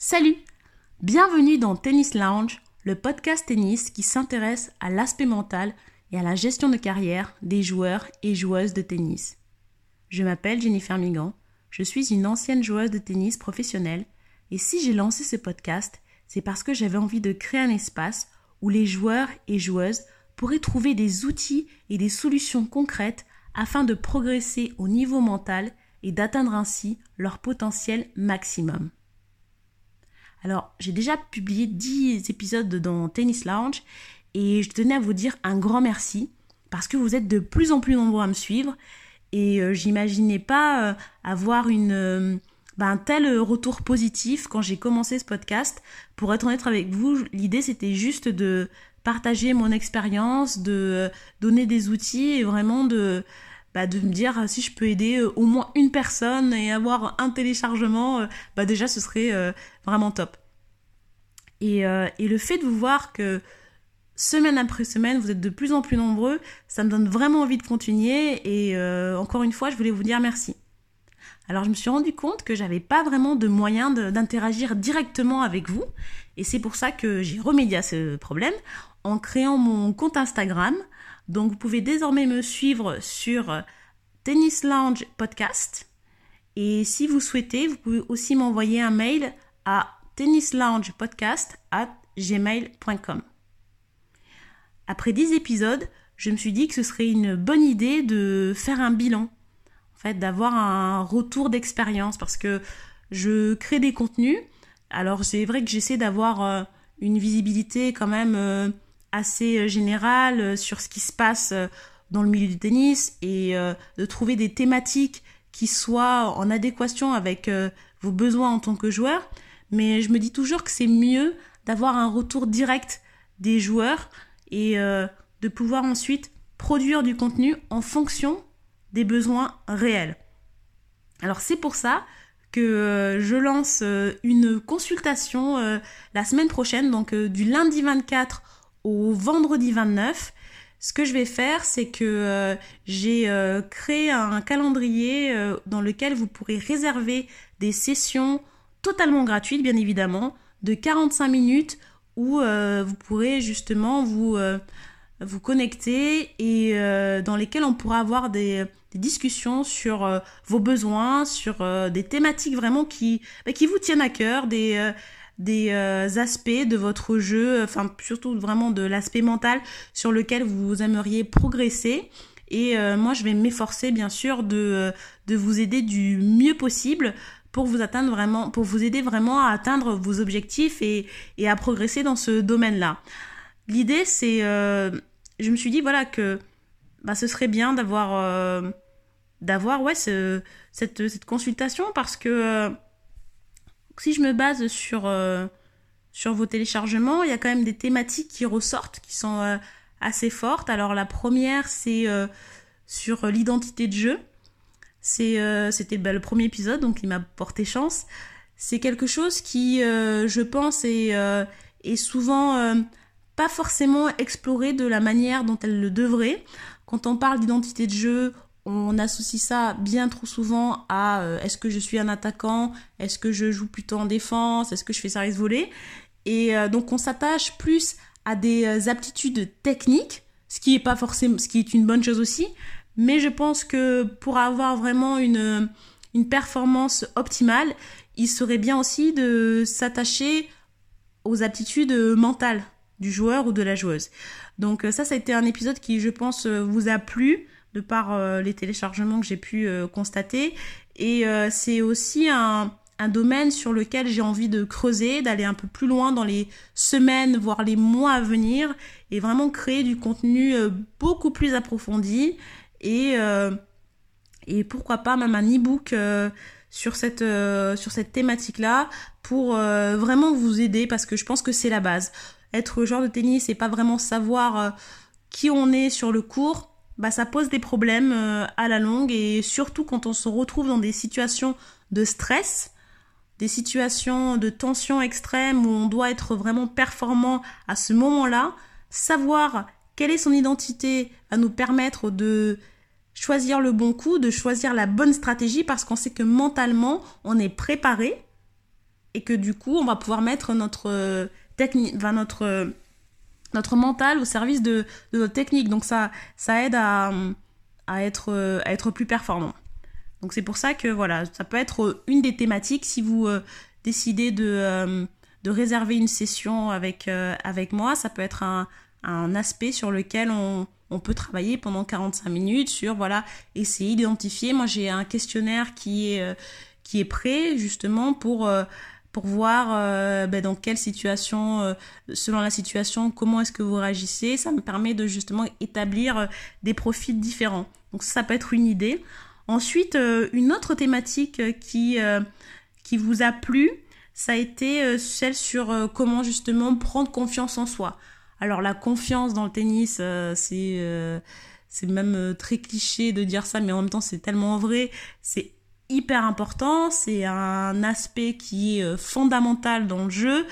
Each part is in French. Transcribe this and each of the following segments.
Salut Bienvenue dans Tennis Lounge, le podcast tennis qui s'intéresse à l'aspect mental et à la gestion de carrière des joueurs et joueuses de tennis. Je m'appelle Jennifer Migan, je suis une ancienne joueuse de tennis professionnelle et si j'ai lancé ce podcast, c'est parce que j'avais envie de créer un espace où les joueurs et joueuses pourraient trouver des outils et des solutions concrètes afin de progresser au niveau mental et d'atteindre ainsi leur potentiel maximum. Alors, j'ai déjà publié 10 épisodes dans Tennis Lounge et je tenais à vous dire un grand merci parce que vous êtes de plus en plus nombreux à me suivre et euh, j'imaginais pas euh, avoir une euh, ben, un tel retour positif quand j'ai commencé ce podcast. Pour être honnête avec vous, l'idée c'était juste de partager mon expérience, de donner des outils et vraiment de bah, de me dire si je peux aider au moins une personne et avoir un téléchargement, bah déjà ce serait vraiment top. Et, et le fait de vous voir que semaine après semaine, vous êtes de plus en plus nombreux. Ça me donne vraiment envie de continuer. Et euh, encore une fois, je voulais vous dire merci. Alors, je me suis rendu compte que j'avais pas vraiment de moyen d'interagir directement avec vous. Et c'est pour ça que j'ai remédié à ce problème en créant mon compte Instagram. Donc, vous pouvez désormais me suivre sur Tennis Lounge Podcast. Et si vous souhaitez, vous pouvez aussi m'envoyer un mail à tennisloungepodcast at gmail.com. Après 10 épisodes, je me suis dit que ce serait une bonne idée de faire un bilan, en fait, d'avoir un retour d'expérience parce que je crée des contenus. Alors c'est vrai que j'essaie d'avoir euh, une visibilité quand même euh, assez euh, générale sur ce qui se passe dans le milieu du tennis et de trouver des thématiques qui soient en adéquation avec vos besoins en tant que joueur. Mais je me dis toujours que c'est mieux d'avoir un retour direct des joueurs et euh, de pouvoir ensuite produire du contenu en fonction des besoins réels. Alors c'est pour ça que euh, je lance euh, une consultation la semaine prochaine, donc du lundi 24 au vendredi 29. Ce que je vais faire, c'est que j'ai créé un calendrier dans lequel vous pourrez réserver des sessions totalement gratuites, bien évidemment, de 45 minutes où euh, vous pourrez justement vous, euh, connecter et euh, dans lesquels on pourra avoir des, discussions sur vos besoins, sur des thématiques vraiment qui, bah, qui vous tiennent à cœur, des, des aspects de votre jeu, enfin surtout vraiment de l'aspect mental sur lequel vous aimeriez progresser. Et moi, je vais m'efforcer bien sûr de, vous aider du mieux possible pour vous atteindre vraiment, pour vous aider vraiment à atteindre vos objectifs et, et à progresser dans ce domaine-là. L'idée, c'est, euh, je me suis dit voilà que bah, ce serait bien d'avoir, euh, d'avoir ouais ce, cette, cette consultation parce que euh, si je me base sur sur vos téléchargements, il y a quand même des thématiques qui ressortent, qui sont assez fortes. Alors la première, c'est sur l'identité de jeu. Euh, c'était bah, le premier épisode, donc il m'a porté chance. C'est quelque chose qui, euh, je pense, est, euh, est souvent pas forcément exploré de la manière dont elle le devrait. Quand on parle d'identité de jeu, on associe ça bien trop souvent à est-ce que je suis un attaquant, est-ce que je joue plutôt en défense, est-ce que je fais service volé? Et donc on s'attache plus à des aptitudes techniques, ce qui est pas forcément, ce qui est une bonne chose aussi, mais je pense que pour avoir vraiment une, une performance optimale, il serait bien aussi de s'attacher aux aptitudes mentales du joueur ou de la joueuse. Donc ça, ça a été un épisode qui, je pense, vous a plu de par euh, les téléchargements que j'ai pu euh, constater. Et euh, c'est aussi un, domaine sur lequel j'ai envie de creuser, d'aller un peu plus loin dans les semaines, voire les mois à venir, et vraiment créer du contenu beaucoup plus approfondi et, pourquoi pas même un e-book sur cette, thématique-là pour vraiment vous aider parce que je pense que c'est la base. Être joueur de tennis et pas vraiment savoir qui on est sur le court, bah ça pose des problèmes à la longue et surtout quand on se retrouve dans des situations de stress, des situations de tension extrême où on doit être vraiment performant à ce moment-là, savoir quelle est son identité va nous permettre de choisir le bon coup, de choisir la bonne stratégie parce qu'on sait que mentalement, on est préparé et que du coup, on va pouvoir mettre notre technique, enfin notre notre mental au service de, de, notre technique. Donc ça, ça aide à, à, être, à être plus performant. Donc c'est pour ça que voilà, ça peut être une des thématiques si vous euh, décidez de, euh, de réserver une session avec, euh, avec moi. Ça peut être un, un aspect sur lequel on, on, peut travailler pendant 45 minutes sur voilà, essayer d'identifier. Moi j'ai un questionnaire qui est, qui est prêt justement pour pour voir euh, ben, dans quelle situation, euh, selon la situation, comment est-ce que vous réagissez. Ça me permet de justement établir euh, des profils différents. Donc ça, peut être une idée. Ensuite, une autre thématique qui, qui vous a plu, ça a été celle sur comment justement prendre confiance en soi. Alors la confiance dans le tennis, c'est c'est même très cliché de dire ça, mais en même temps c'est tellement vrai. C'est hyper important, c'est un aspect qui est euh, fondamental dans le jeu.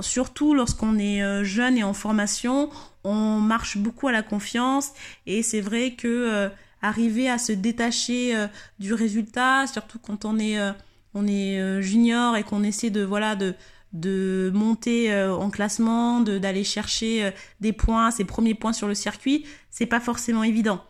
surtout lorsqu'on est euh, jeune et en formation, on marche beaucoup à la confiance et c'est vrai que euh, arriver à se détacher du résultat, surtout quand on est on est junior et qu'on essaie de voilà de de monter en classement, d'aller chercher des points, ses premiers points sur le circuit, c'est pas forcément évident.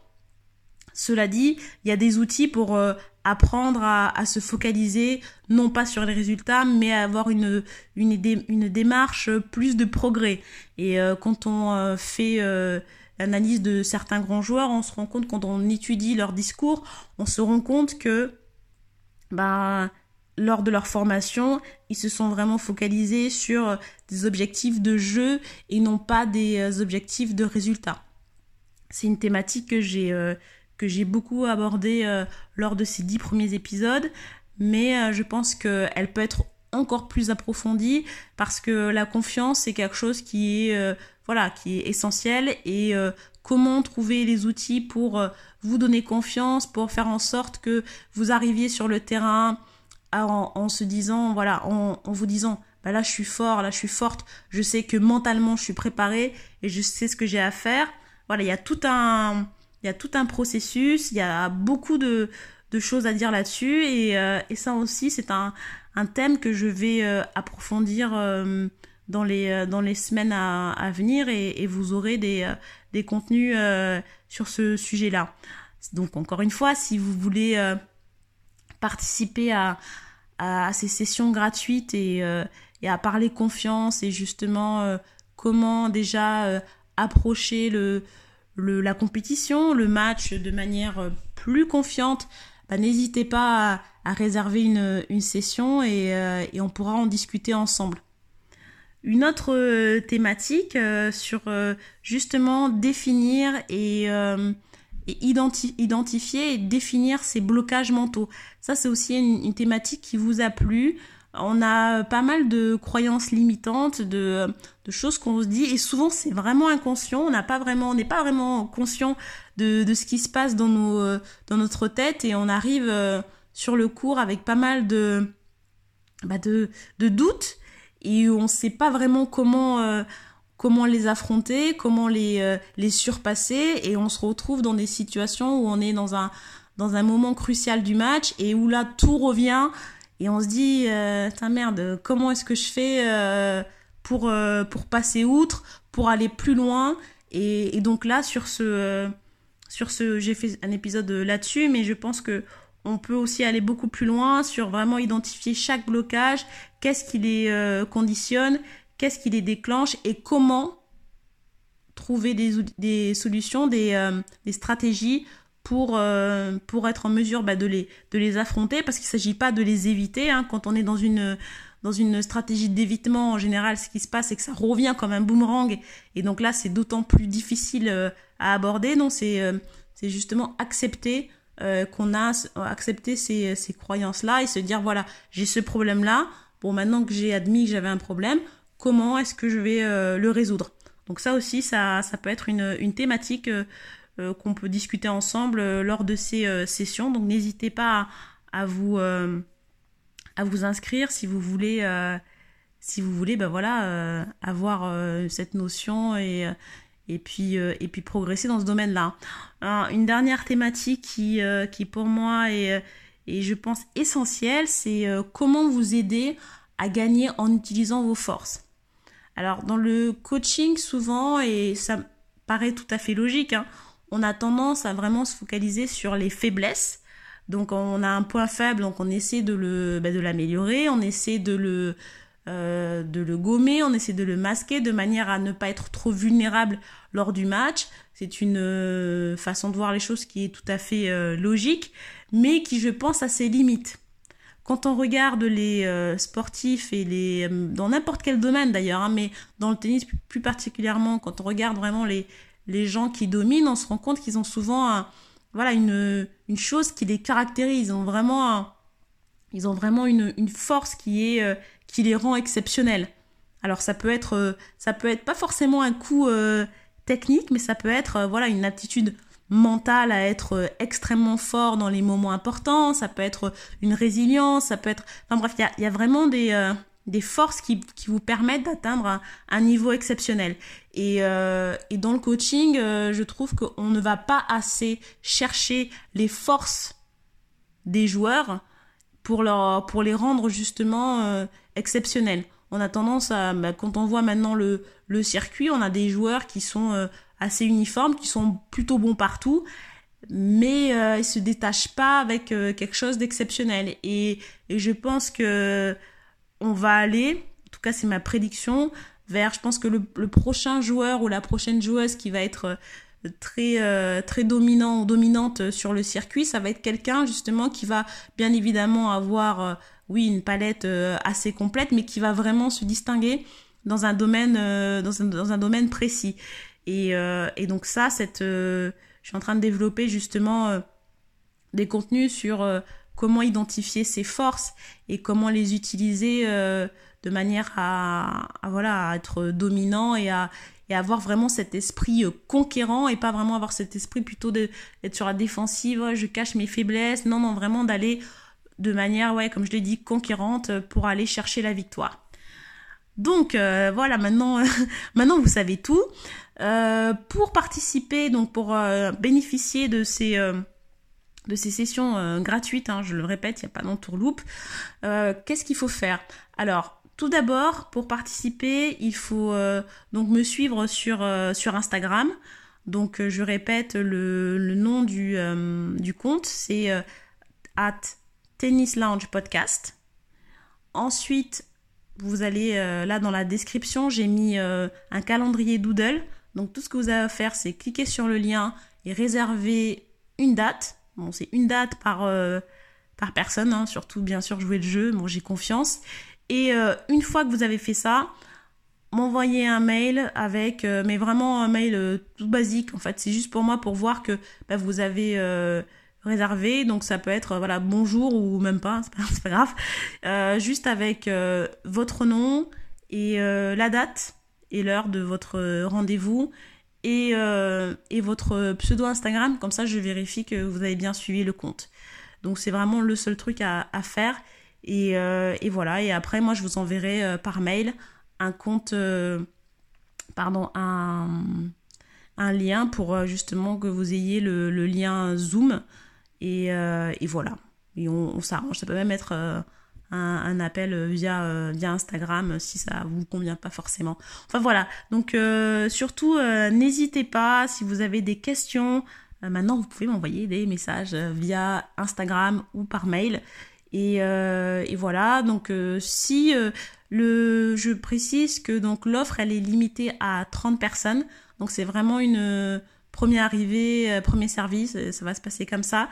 Cela dit, il y a des outils pour apprendre à, se focaliser non pas sur les résultats mais à avoir une, une, démarche plus de progrès. Et euh, quand on euh, fait euh, l'analyse de certains grands joueurs, on se rend compte quand on étudie leur discours, on se rend compte que ben, lors de leur formation, ils se sont vraiment focalisés sur des objectifs de jeu et non pas des objectifs de résultats. C'est une thématique que j'ai que j'ai beaucoup abordé euh, lors de ces dix premiers épisodes, mais euh, je pense qu'elle peut être encore plus approfondie parce que la confiance c'est quelque chose qui est euh, voilà qui est essentiel et comment trouver les outils pour vous donner confiance pour faire en sorte que vous arriviez sur le terrain en, se disant voilà en, en vous disant bah là je suis fort là je suis forte je sais que mentalement je suis préparée et je sais ce que j'ai à faire. Voilà il y a tout un il y a tout un processus, il y a beaucoup de, choses à dire là-dessus. Et, euh, ça aussi, c'est un, thème que je vais euh, approfondir euh, dans, les, semaines à, venir et, vous aurez des, contenus sur ce sujet-là. Donc encore une fois, si vous voulez participer à, ces sessions gratuites et, à parler confiance et justement comment déjà approcher le, la compétition, le match de manière euh, plus confiante, bah, n'hésitez pas à, réserver une, session euh, et, on pourra en discuter ensemble. Une autre euh, thématique sur justement définir et, identifier et définir ces blocages mentaux. Ça, c'est aussi une, thématique qui vous a plu on a pas mal de croyances limitantes, de, choses qu'on se dit, et souvent c'est vraiment inconscient. On n'a pas vraiment, on n'est pas vraiment conscient de, ce qui se passe dans notre tête, et on arrive euh, sur le cours avec pas mal de, bah doutes, et on ne sait pas vraiment comment, euh, les affronter, comment les, euh, les surpasser, et on se retrouve dans des situations où on est dans un moment crucial du match et où là tout revient et on se dit, euh, ta merde, comment est-ce que je fais euh, pour, euh, pour passer outre, pour aller plus loin? Et, donc là, sur ce, sur ce j'ai fait un épisode là-dessus, mais je pense que on peut aussi aller beaucoup plus loin sur vraiment identifier chaque blocage, qu'est-ce qui les conditionne, qu'est-ce qui les déclenche et comment trouver des, des solutions, des, des stratégies pour, euh, pour être en mesure bah, de, les, de les affronter, parce qu'il ne s'agit pas de les éviter. Hein. Quand on est dans une, dans une stratégie d'évitement, en général, ce qui se passe, c'est que ça revient comme un boomerang, et donc là, c'est d'autant plus difficile euh, à aborder. Non, c'est euh, c'est justement accepter qu'on a accepté ces, ces croyances-là et se dire, voilà, j'ai ce problème-là, bon, maintenant que j'ai admis que j'avais un problème, comment est-ce que je vais le résoudre? Donc ça aussi, ça, ça peut être une, une thématique euh, qu'on peut discuter ensemble euh, lors de ces euh, sessions. Donc n'hésitez pas à, vous à vous inscrire si vous voulez si vous voulez ben voilà avoir cette notion et et puis et puis progresser dans ce domaine-là. Une dernière thématique qui qui pour moi est je pense essentielle, c'est comment vous aider à gagner en utilisant vos forces. Alors dans le coaching souvent, et ça paraît tout à fait logique, hein, on a tendance à vraiment se focaliser sur les faiblesses. Donc on a un point faible, donc on essaie de le bah, de l'améliorer, on essaie de le euh, de le gommer, on essaie de le masquer de manière à ne pas être trop vulnérable lors du match. C'est une euh, façon de voir les choses qui est tout à fait euh, logique, mais qui je pense a ses limites. Quand on regarde les sportifs et les dans n'importe quel domaine d'ailleurs, hein, mais dans le tennis plus particulièrement, quand on regarde vraiment les les gens qui dominent, on se rend compte qu'ils ont souvent voilà une une chose qui les caractérise. Ils ont vraiment ils ont vraiment une, une force qui est qui les rend exceptionnels. Alors ça peut être, euh, ça peut être pas forcément un coup euh, technique, mais ça peut être euh, voilà une aptitude mentale à être extrêmement fort dans les moments importants. Ça peut être une résilience, ça peut être, enfin bref, il y a, vraiment des des forces qui, qui vous permettent d'atteindre un, niveau exceptionnel. Et, et dans le coaching, je trouve qu'on ne va pas assez chercher les forces des joueurs pour, leur, pour les rendre justement exceptionnel. On a tendance à, bah, quand on voit maintenant le, le, circuit, on a des joueurs qui sont euh, assez uniformes, qui sont plutôt bons partout, mais euh, ils se détachent pas avec euh, quelque chose d'exceptionnel. Et, et, je pense que on va aller, en tout cas c'est ma prédiction, vers, je pense que le, prochain joueur ou la prochaine joueuse qui va être très très dominant ou dominante sur le circuit, ça va être quelqu'un justement qui va bien évidemment avoir oui, une palette euh, assez complète, mais qui va vraiment se distinguer dans un domaine, euh, dans, un, domaine précis. Et, euh, et donc ça, cette, je suis en train de développer justement des contenus sur comment identifier ses forces et comment les utiliser de manière à, voilà à être dominant et à avoir vraiment cet esprit conquérant et pas vraiment avoir cet esprit plutôt d'être sur la défensive je cache mes faiblesses non non vraiment d'aller de manière, ouais, comme je l'ai dit, conquérante pour aller chercher la victoire. Donc euh, voilà, maintenant, vous savez tout. Euh, pour participer, donc pour euh, bénéficier de ces de ces sessions gratuites, hein, je le répète, il n'y a pas d'entourloupe. Qu'est-ce qu'il faut faire? Alors, tout d'abord, pour participer, il faut donc me suivre sur, sur Instagram. Donc, je répète, le, le nom du, du compte, c'est at Tennis Lounge Podcast. Ensuite, vous allez euh, là dans la description, j'ai mis euh, un calendrier Doodle. Donc tout ce que vous avez à faire, c'est cliquer sur le lien et réserver une date. C'est une date par, euh, personne, hein. surtout bien sûr jouer le jeu, j'ai confiance. Et une fois que vous avez fait ça, m'envoyer un mail avec, mais vraiment un mail tout basique en fait. C'est juste pour moi pour voir que bah, vous avez réservé. Donc ça peut être voilà bonjour ou même pas, c'est pas, grave. Euh, juste avec euh, votre nom et euh, la date et l'heure de votre rendez-vous et, et votre pseudo Instagram. Comme ça, je vérifie que vous avez bien suivi le compte. Donc c'est vraiment le seul truc à, faire. Et, et, voilà. Et après, moi, je vous enverrai par mail un compte, pardon, un, lien pour justement que vous ayez le, lien Zoom euh, et, voilà. Et on, s'arrange. Ça peut même être euh, un, appel via, euh, via Instagram si ça vous convient pas forcément. Enfin voilà. Donc surtout, n'hésitez pas si vous avez des questions. maintenant, vous pouvez m'envoyer des messages via Instagram ou par mail. Et, et voilà. Donc si le, je précise que donc l'offre elle est limitée à 30 personnes. Donc c'est vraiment une premier arrivé, euh, premier service, euh, ça va se passer comme ça.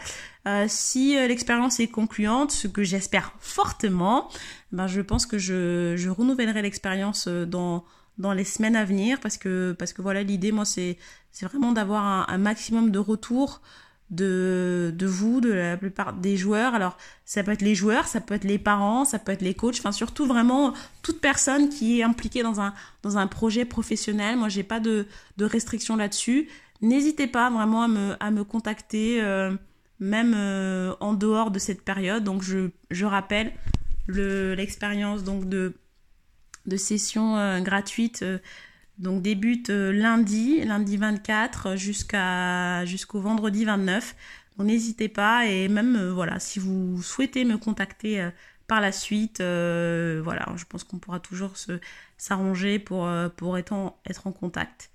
Euh, si l'expérience est concluante, ce que j'espère fortement, ben je pense que je, je renouvellerai l'expérience dans dans les semaines à venir parce que parce que voilà l'idée moi c'est c'est vraiment d'avoir un, maximum de retours de, de vous, de la plupart des joueurs. Alors, ça peut être les joueurs, ça peut être les parents, ça peut être les coachs, enfin surtout vraiment toute personne qui est impliquée dans un, dans un projet professionnel. Moi, j'ai pas de, de restrictions là-dessus. N'hésitez pas vraiment à me, contacter, euh, même euh, en dehors de cette période. Donc je, rappelle l'expérience de, session euh, gratuite donc débute lundi, lundi 24 jusqu'à jusqu'au vendredi 29. Donc n'hésitez pas et même voilà, si vous souhaitez me contacter par la suite, voilà, je pense qu'on pourra toujours s'arranger pour, être, être en contact.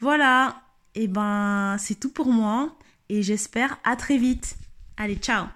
Voilà, et ben c'est tout pour moi et j'espère à très vite. Allez, ciao